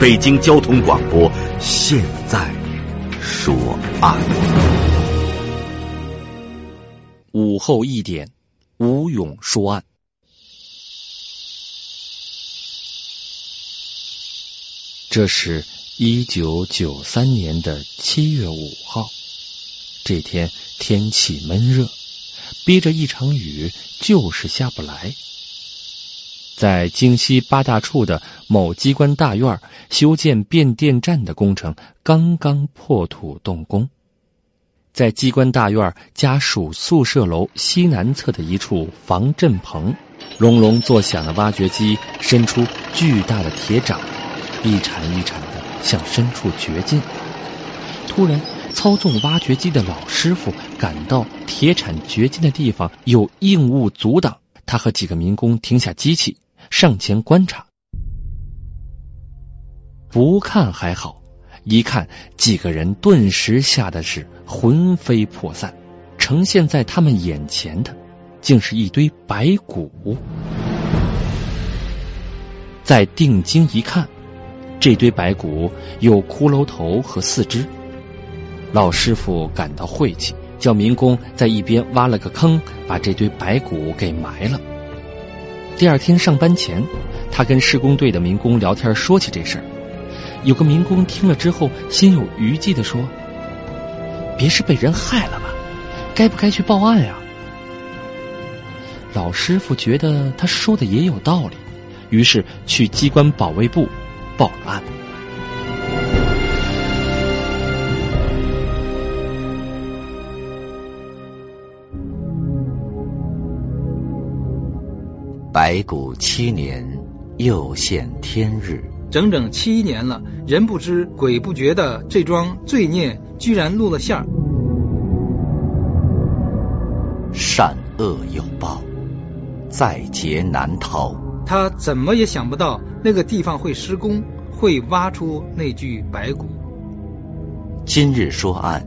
北京交通广播现在说案。午后一点，吴勇说案。这是一九九三年的七月五号，这天天气闷热，憋着一场雨就是下不来。在京西八大处的某机关大院修建变电站的工程刚刚破土动工，在机关大院家属宿舍楼西南侧的一处防震棚，隆隆作响的挖掘机伸出巨大的铁掌，一铲一铲的向深处掘进。突然，操纵挖掘机的老师傅感到铁铲掘进的地方有硬物阻挡，他和几个民工停下机器。上前观察，不看还好，一看几个人顿时吓得是魂飞魄散。呈现在他们眼前的，竟是一堆白骨。再定睛一看，这堆白骨有骷髅头和四肢。老师傅感到晦气，叫民工在一边挖了个坑，把这堆白骨给埋了。第二天上班前，他跟施工队的民工聊天，说起这事儿。有个民工听了之后，心有余悸的说：“别是被人害了吧？该不该去报案呀？”老师傅觉得他说的也有道理，于是去机关保卫部报了案。白骨七年，又现天日。整整七年了，人不知鬼不觉的这桩罪孽居然露了馅儿。善恶有报，在劫难逃。他怎么也想不到那个地方会施工，会挖出那具白骨。今日说案，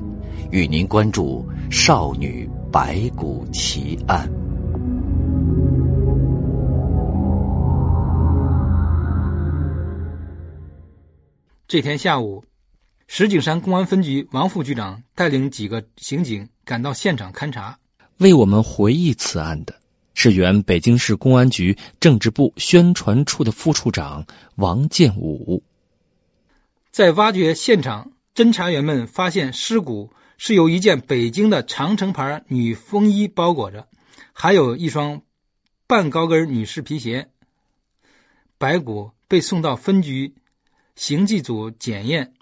与您关注少女白骨奇案。这天下午，石景山公安分局王副局长带领几个刑警赶到现场勘查。为我们回忆此案的是原北京市公安局政治部宣传处的副处长王建武。在挖掘现场，侦查员们发现尸骨是由一件北京的长城牌女风衣包裹着，还有一双半高跟女士皮鞋。白骨被送到分局。刑技组检验，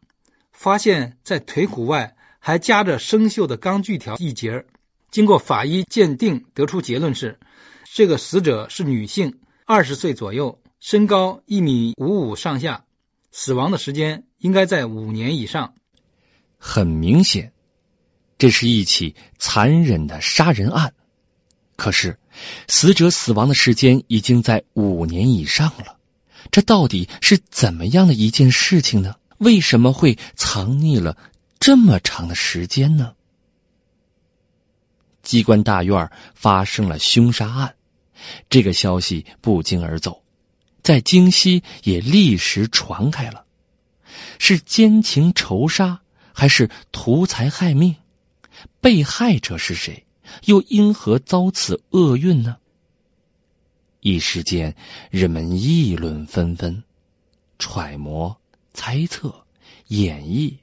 发现，在腿骨外还夹着生锈的钢锯条一截。经过法医鉴定，得出结论是，这个死者是女性，二十岁左右，身高一米五五上下，死亡的时间应该在五年以上。很明显，这是一起残忍的杀人案。可是，死者死亡的时间已经在五年以上了。这到底是怎么样的一件事情呢？为什么会藏匿了这么长的时间呢？机关大院发生了凶杀案，这个消息不胫而走，在京西也立时传开了。是奸情仇杀，还是图财害命？被害者是谁？又因何遭此厄运呢？一时间，人们议论纷纷，揣摩、猜测、演绎，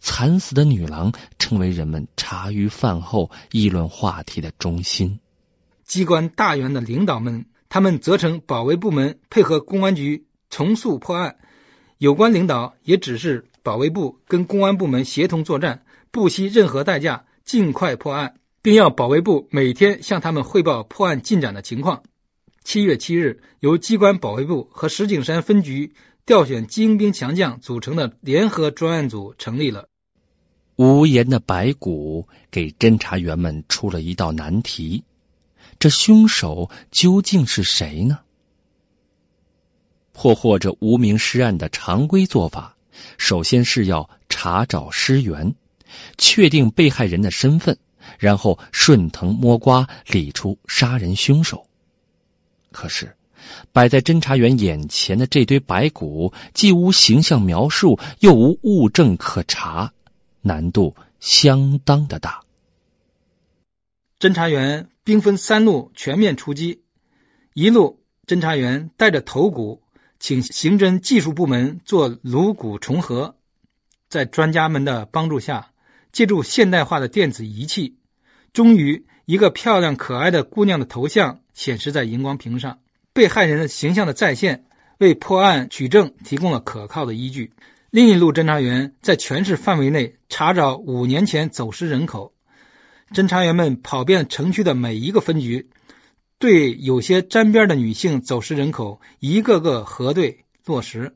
惨死的女郎成为人们茶余饭后议论话题的中心。机关大员的领导们，他们责成保卫部门配合公安局重塑破案。有关领导也指示保卫部跟公安部门协同作战，不惜任何代价尽快破案，并要保卫部每天向他们汇报破案进展的情况。七月七日，由机关保卫部和石景山分局调选精兵强将组成的联合专案组成立了。无言的白骨给侦查员们出了一道难题：这凶手究竟是谁呢？破获这无名尸案的常规做法，首先是要查找尸源，确定被害人的身份，然后顺藤摸瓜理出杀人凶手。可是，摆在侦查员眼前的这堆白骨，既无形象描述，又无物证可查。难度相当的大。侦查员兵分三路全面出击，一路侦查员带着头骨，请刑侦技术部门做颅骨重合，在专家们的帮助下，借助现代化的电子仪器，终于一个漂亮可爱的姑娘的头像显示在荧光屏上，被害人的形象的再现，为破案取证提供了可靠的依据。另一路侦查员在全市范围内查找五年前走失人口，侦查员们跑遍城区的每一个分局，对有些沾边的女性走失人口一个个核对落实。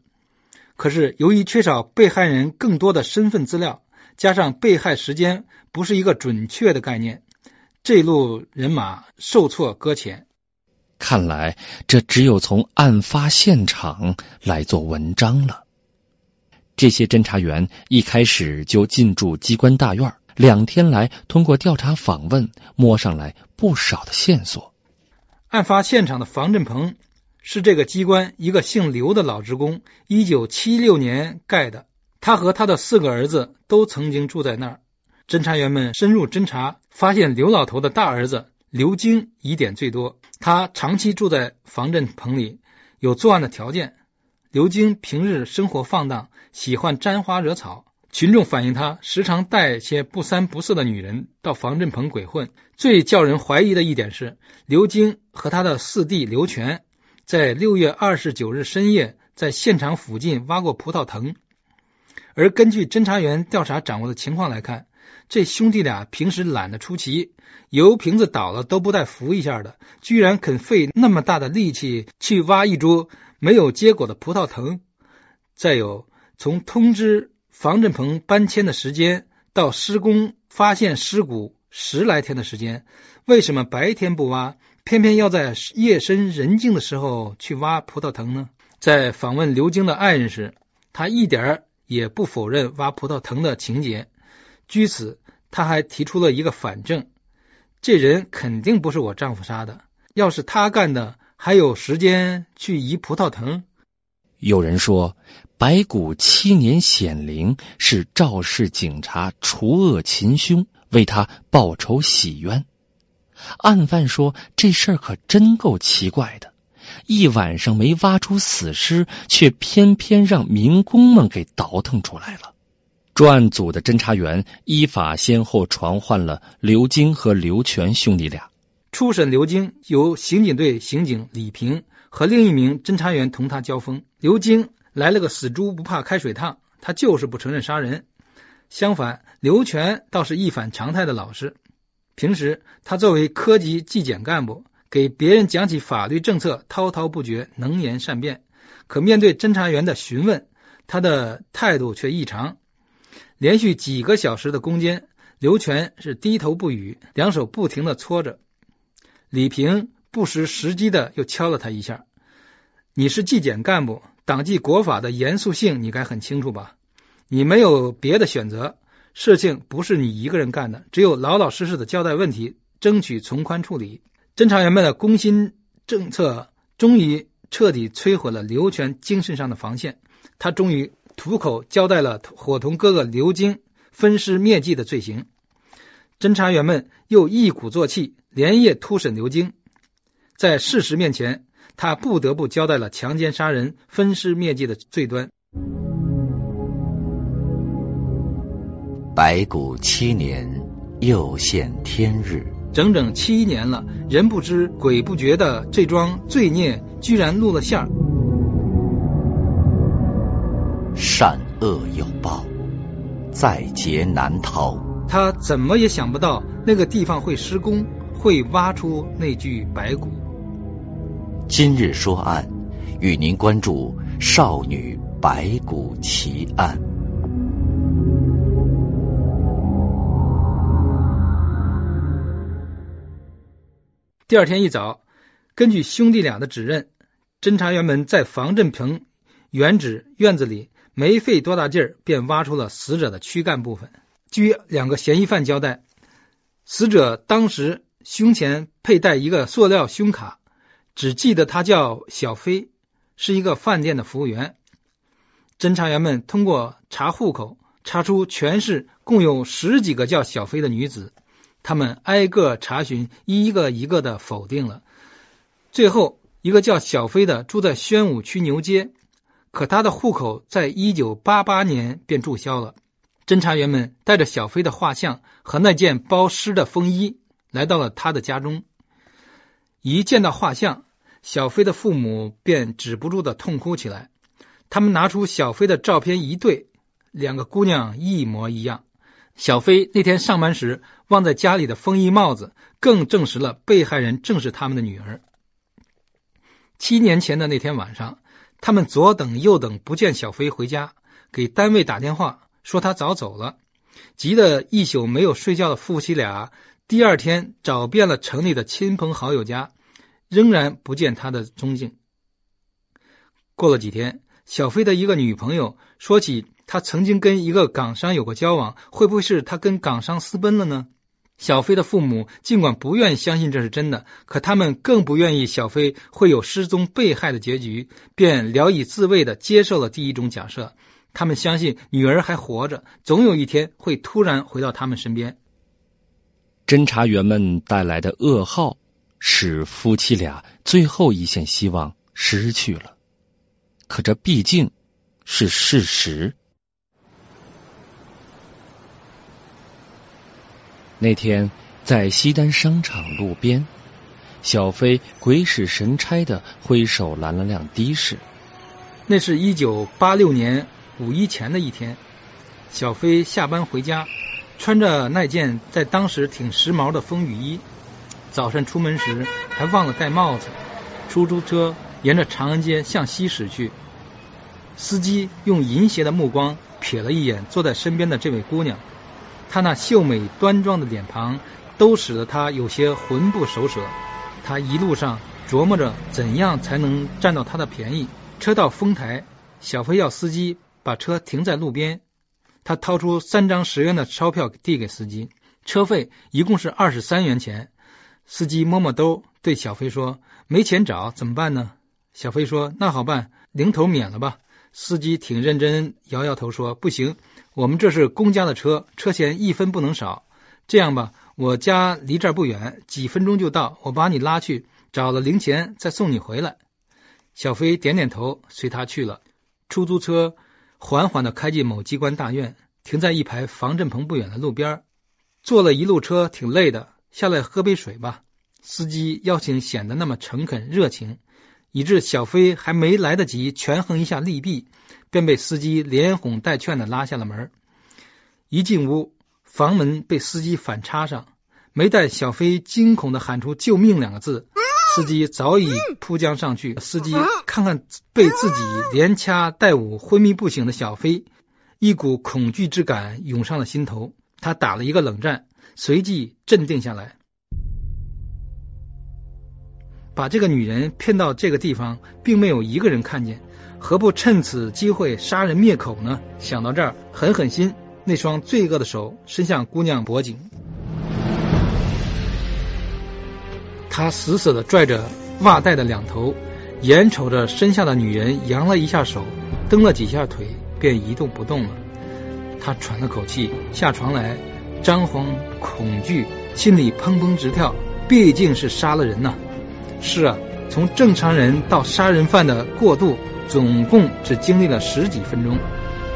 可是由于缺少被害人更多的身份资料，加上被害时间不是一个准确的概念，这路人马受挫搁浅。看来这只有从案发现场来做文章了。这些侦查员一开始就进驻机关大院，两天来通过调查访问摸上来不少的线索。案发现场的房振鹏是这个机关一个姓刘的老职工一九七六年盖的，他和他的四个儿子都曾经住在那儿。侦查员们深入侦查，发现刘老头的大儿子刘京疑点最多，他长期住在防震棚里，有作案的条件。刘京平日生活放荡，喜欢沾花惹草。群众反映他时常带些不三不四的女人到防震棚鬼混。最叫人怀疑的一点是，刘京和他的四弟刘全在六月二十九日深夜在现场附近挖过葡萄藤。而根据侦查员调查掌握的情况来看，这兄弟俩平时懒得出奇，油瓶子倒了都不带扶一下的，居然肯费那么大的力气去挖一株。没有结果的葡萄藤，再有从通知防震棚搬迁的时间到施工发现尸骨十来天的时间，为什么白天不挖，偏偏要在夜深人静的时候去挖葡萄藤呢？在访问刘晶的爱人时，他一点也不否认挖葡萄藤的情节。据此，他还提出了一个反证：这人肯定不是我丈夫杀的，要是他干的。还有时间去移葡萄藤？有人说，白骨七年显灵是肇事警察除恶擒凶，为他报仇洗冤。案犯说这事儿可真够奇怪的，一晚上没挖出死尸，却偏偏让民工们给倒腾出来了。专案组的侦查员依法先后传唤了刘晶和刘全兄弟俩。初审刘晶，由刑警队刑警李平和另一名侦查员同他交锋。刘晶来了个死猪不怕开水烫，他就是不承认杀人。相反，刘全倒是一反常态的老实。平时他作为科级纪检干部，给别人讲起法律政策滔滔不绝，能言善辩。可面对侦查员的询问，他的态度却异常。连续几个小时的攻坚，刘全是低头不语，两手不停的搓着。李平不失时机的又敲了他一下：“你是纪检干部，党纪国法的严肃性你该很清楚吧？你没有别的选择，事情不是你一个人干的，只有老老实实的交代问题，争取从宽处理。”侦查员们的攻心政策终于彻底摧毁了刘全精神上的防线，他终于吐口交代了伙同哥哥刘京分尸灭迹的罪行。侦查员们又一鼓作气。连夜突审刘京，在事实面前，他不得不交代了强奸、杀人、分尸灭迹的罪端。白骨七年，又现天日。整整七年了，人不知鬼不觉的这桩罪孽居然露了馅儿。善恶有报，在劫难逃。他怎么也想不到那个地方会施工。会挖出那具白骨。今日说案，与您关注少女白骨奇案。第二天一早，根据兄弟俩的指认，侦查员们在房振鹏原址院子里没费多大劲儿，便挖出了死者的躯干部分。据两个嫌疑犯交代，死者当时胸前佩戴一个塑料胸卡，只记得他叫小飞，是一个饭店的服务员。侦查员们通过查户口，查出全市共有十几个叫小飞的女子。他们挨个查询，一个一个的否定了。最后一个叫小飞的住在宣武区牛街，可他的户口在一九八八年便注销了。侦查员们带着小飞的画像和那件包尸的风衣来到了他的家中。一见到画像，小飞的父母便止不住的痛哭起来。他们拿出小飞的照片一对，两个姑娘一模一样。小飞那天上班时忘在家里的风衣帽子，更证实了被害人正是他们的女儿。七年前的那天晚上，他们左等右等不见小飞回家，给单位打电话说他早走了，急得一宿没有睡觉的夫妻俩，第二天找遍了城里的亲朋好友家，仍然不见他的踪迹。过了几天，小飞的一个女朋友说起。他曾经跟一个港商有过交往，会不会是他跟港商私奔了呢？小飞的父母尽管不愿相信这是真的，可他们更不愿意小飞会有失踪被害的结局，便聊以自慰的接受了第一种假设。他们相信女儿还活着，总有一天会突然回到他们身边。侦查员们带来的噩耗，使夫妻俩最后一线希望失去了。可这毕竟是事实。那天在西单商场路边，小飞鬼使神差的挥手拦了辆的士。那是一九八六年五一前的一天，小飞下班回家，穿着那件在当时挺时髦的风雨衣。早晨出门时还忘了戴帽子。出租车沿着长安街向西驶去，司机用淫邪的目光瞥了一眼坐在身边的这位姑娘。他那秀美端庄的脸庞，都使得他有些魂不守舍。他一路上琢磨着怎样才能占到他的便宜。车到丰台，小飞要司机把车停在路边。他掏出三张十元的钞票递给司机，车费一共是二十三元钱。司机摸摸兜，对小飞说：“没钱找怎么办呢？”小飞说：“那好办，零头免了吧。”司机挺认真，摇摇头说：“不行。”我们这是公家的车，车钱一分不能少。这样吧，我家离这儿不远，几分钟就到，我把你拉去，找了零钱再送你回来。小飞点点头，随他去了。出租车缓缓的开进某机关大院，停在一排防震棚不远的路边。坐了一路车挺累的，下来喝杯水吧。司机邀请显得那么诚恳热情，以致小飞还没来得及权衡一下利弊。便被司机连哄带劝的拉下了门。一进屋，房门被司机反插上，没待小飞惊恐的喊出“救命”两个字，司机早已扑将上去。司机看看被自己连掐带舞、昏迷不醒的小飞，一股恐惧之感涌上了心头。他打了一个冷战，随即镇定下来，把这个女人骗到这个地方，并没有一个人看见。何不趁此机会杀人灭口呢？想到这儿，狠狠心，那双罪恶的手伸向姑娘脖颈，他死死的拽着袜带的两头，眼瞅着身下的女人扬了一下手，蹬了几下腿，便一动不动了。他喘了口气，下床来，张慌恐惧，心里砰砰直跳。毕竟是杀了人呐！是啊，从正常人到杀人犯的过渡。总共只经历了十几分钟，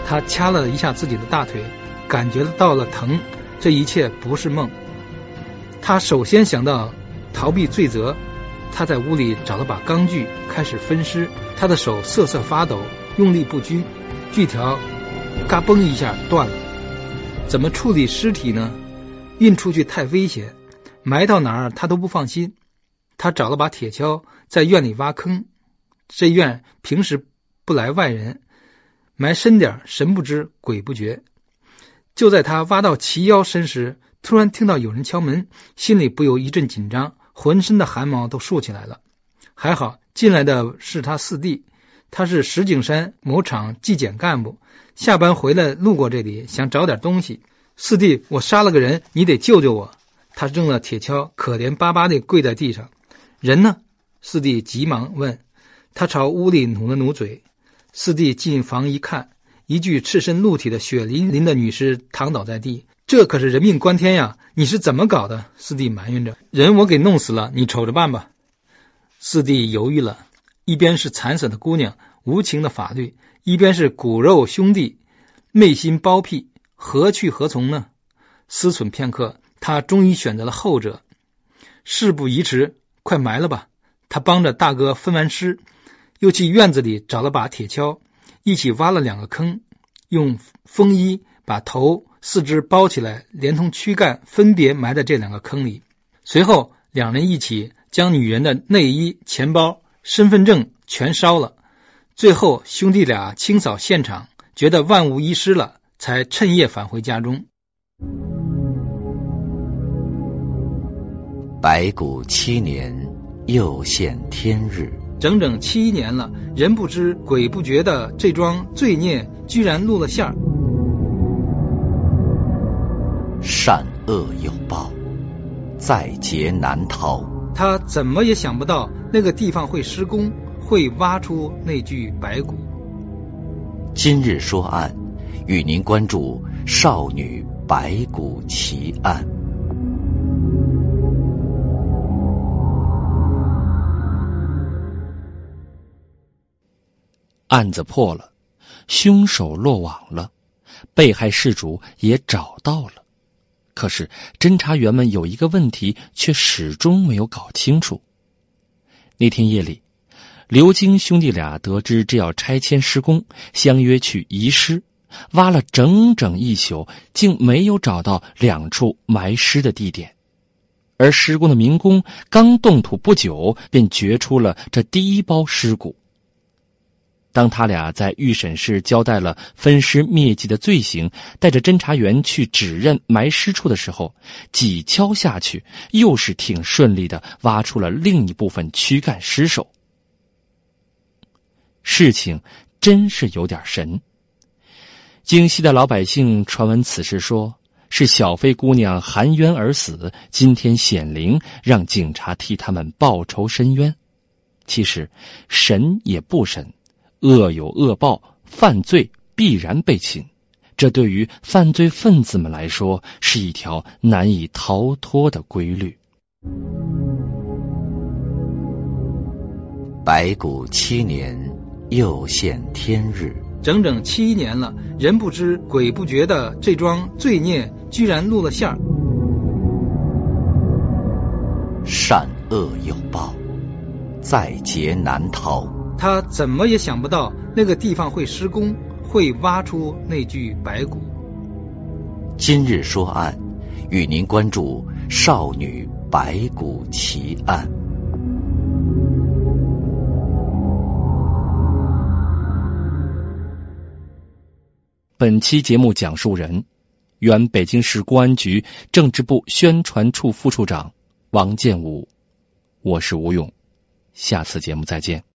他掐了一下自己的大腿，感觉到了疼。这一切不是梦。他首先想到逃避罪责，他在屋里找了把钢锯，开始分尸。他的手瑟瑟发抖，用力不均，锯条嘎嘣一下断了。怎么处理尸体呢？运出去太危险，埋到哪儿他都不放心。他找了把铁锹，在院里挖坑。这院平时不来外人，埋深点神不知鬼不觉。就在他挖到齐腰深时，突然听到有人敲门，心里不由一阵紧张，浑身的汗毛都竖起来了。还好进来的是他四弟，他是石景山某厂纪检干部，下班回来路过这里，想找点东西。四弟，我杀了个人，你得救救我。他扔了铁锹，可怜巴巴的跪在地上。人呢？四弟急忙问。他朝屋里努了努嘴。四弟进房一看，一具赤身露体的血淋淋的女尸躺倒在地。这可是人命关天呀！你是怎么搞的？四弟埋怨着。人我给弄死了，你瞅着办吧。四弟犹豫了，一边是惨死的姑娘，无情的法律；一边是骨肉兄弟，昧心包庇，何去何从呢？思忖片刻。他终于选择了后者。事不宜迟，快埋了吧！他帮着大哥分完尸，又去院子里找了把铁锹，一起挖了两个坑，用风衣把头、四肢包起来，连同躯干分别埋在这两个坑里。随后，两人一起将女人的内衣、钱包、身份证全烧了。最后，兄弟俩清扫现场，觉得万无一失了，才趁夜返回家中。白骨七年，又现天日。整整七年了，人不知鬼不觉的这桩罪孽居然露了馅儿。善恶有报，在劫难逃。他怎么也想不到那个地方会施工，会挖出那具白骨。今日说案，与您关注少女白骨奇案。案子破了，凶手落网了，被害事主也找到了。可是侦查员们有一个问题却始终没有搞清楚。那天夜里，刘京兄弟俩得知这要拆迁施工，相约去移尸，挖了整整一宿，竟没有找到两处埋尸的地点。而施工的民工刚动土不久，便掘出了这第一包尸骨。当他俩在预审室交代了分尸灭迹的罪行，带着侦查员去指认埋尸处的时候，几锹下去，又是挺顺利的挖出了另一部分躯干尸首。事情真是有点神。京西的老百姓传闻此事，说是小飞姑娘含冤而死，今天显灵，让警察替他们报仇伸冤。其实神也不神。恶有恶报，犯罪必然被擒。这对于犯罪分子们来说，是一条难以逃脱的规律。白骨七年，又现天日。整整七年了，人不知鬼不觉的这桩罪孽，居然露了馅儿。善恶有报，在劫难逃。他怎么也想不到那个地方会施工，会挖出那具白骨。今日说案，与您关注少女白骨奇案。本期节目讲述人：原北京市公安局政治部宣传处副处长王建武。我是吴勇，下次节目再见。